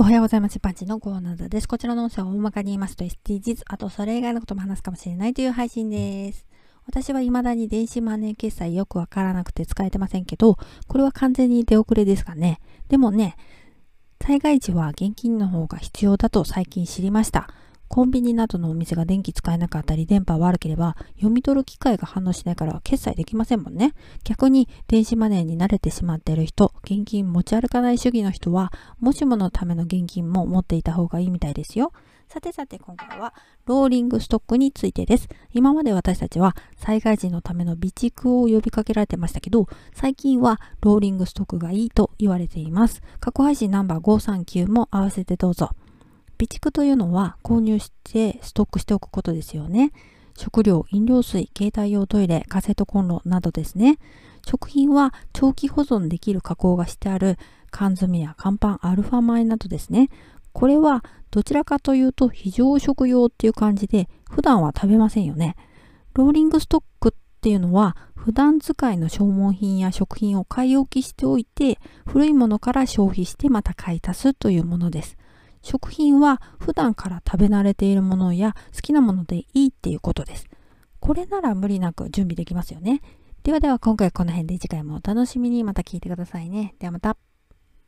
おはようございます。パンチのコーナーです。こちらの音声は大まかに言いますと SDGs、あとそれ以外のことも話すかもしれないという配信です。私は未だに電子マネー決済よくわからなくて使えてませんけど、これは完全に出遅れですかね。でもね、災害時は現金の方が必要だと最近知りました。コンビニなどのお店が電気使えなかったり電波悪ければ読み取る機械が反応しないから決済できませんもんね。逆に電子マネーに慣れてしまっている人、現金持ち歩かない主義の人はもしものための現金も持っていた方がいいみたいですよ。さてさて今回はローリングストックについてです。今まで私たちは災害時のための備蓄を呼びかけられてましたけど、最近はローリングストックがいいと言われています。過去配信ナンバー539も合わせてどうぞ。備蓄というのは購入してストックしておくことですよね。食料、飲料水、携帯用トイレ、カセットコンロなどですね。食品は長期保存できる加工がしてある缶詰や乾パン、アルファ米などですね。これはどちらかというと非常食用っていう感じで普段は食べませんよね。ローリングストックっていうのは普段使いの消耗品や食品を買い置きしておいて古いものから消費してまた買い足すというものです。食品は普段から食べ慣れているものや好きなものでいいっていうことです。これなら無理なく準備できますよね。ではでは今回はこの辺で次回もお楽しみにまた聞いてくださいね。ではまた。